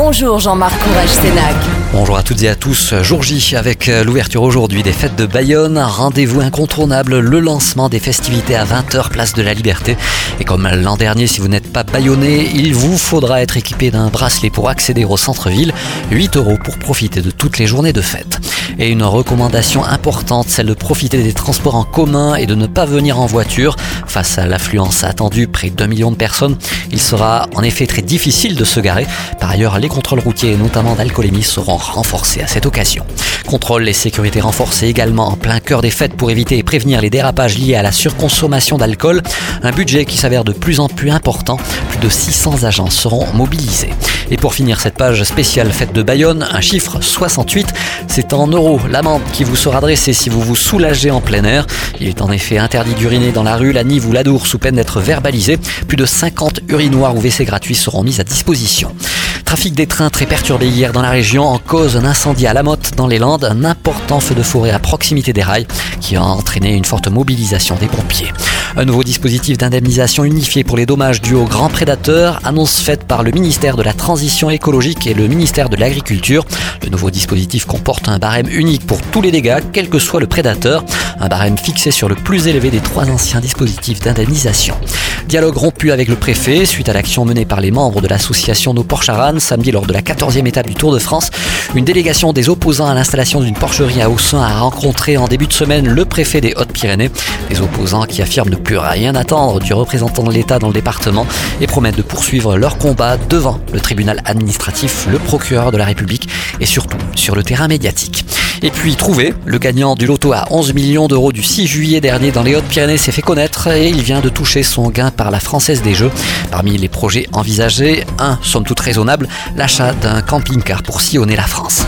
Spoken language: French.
Bonjour Jean-Marc Courage Sénac. Bonjour à toutes et à tous. Jour J avec euh, l'ouverture aujourd'hui des fêtes de Bayonne. Rendez-vous incontournable, le lancement des festivités à 20h place de la Liberté. Et comme l'an dernier, si vous n'êtes pas bayonnais, il vous faudra être équipé d'un bracelet pour accéder au centre-ville. 8 euros pour profiter de toutes les journées de fête. Et une recommandation importante, celle de profiter des transports en commun et de ne pas venir en voiture. Face à l'affluence attendue, près de 2 millions de personnes, il sera en effet très difficile de se garer. Par ailleurs, les contrôles routiers, notamment d'alcoolémie, seront renforcés à cette occasion. Contrôle et sécurité renforcés également en plein cœur des fêtes pour éviter et prévenir les dérapages liés à la surconsommation d'alcool. Un budget qui s'avère de plus en plus important. Plus de 600 agents seront mobilisés. Et pour finir cette page spéciale fête de Bayonne, un chiffre 68, c'est en euros l'amende qui vous sera adressée si vous vous soulagez en plein air. Il est en effet interdit d'uriner dans la rue, la Nive ou la Dour sous peine d'être verbalisé. Plus de 50 urinoirs ou WC gratuits seront mis à disposition. Trafic des trains très perturbé hier dans la région en cause d'un incendie à la Motte dans les Landes, un important feu de forêt à proximité des rails qui a entraîné une forte mobilisation des pompiers. Un nouveau dispositif d'indemnisation unifié pour les dommages dus aux grands prédateurs, annonce faite par le ministère de la Transition écologique et le ministère de l'Agriculture. Le nouveau dispositif comporte un barème unique pour tous les dégâts, quel que soit le prédateur, un barème fixé sur le plus élevé des trois anciens dispositifs d'indemnisation. Dialogue rompu avec le préfet suite à l'action menée par les membres de l'association Nos Porcharan samedi lors de la 14e étape du Tour de France. Une délégation des opposants à l'installation d'une porcherie à Haussin a rencontré en début de semaine le préfet des Hautes-Pyrénées. Des opposants qui affirment ne plus rien attendre du représentant de l'État dans le département et promettent de poursuivre leur combat devant le tribunal administratif, le procureur de la République et surtout sur le terrain médiatique. Et puis trouvé, le gagnant du loto à 11 millions d'euros du 6 juillet dernier dans les Hautes-Pyrénées s'est fait connaître et il vient de toucher son gain par la Française des Jeux. Parmi les projets envisagés, un, somme toute raisonnable, l'achat d'un camping-car pour sillonner la France.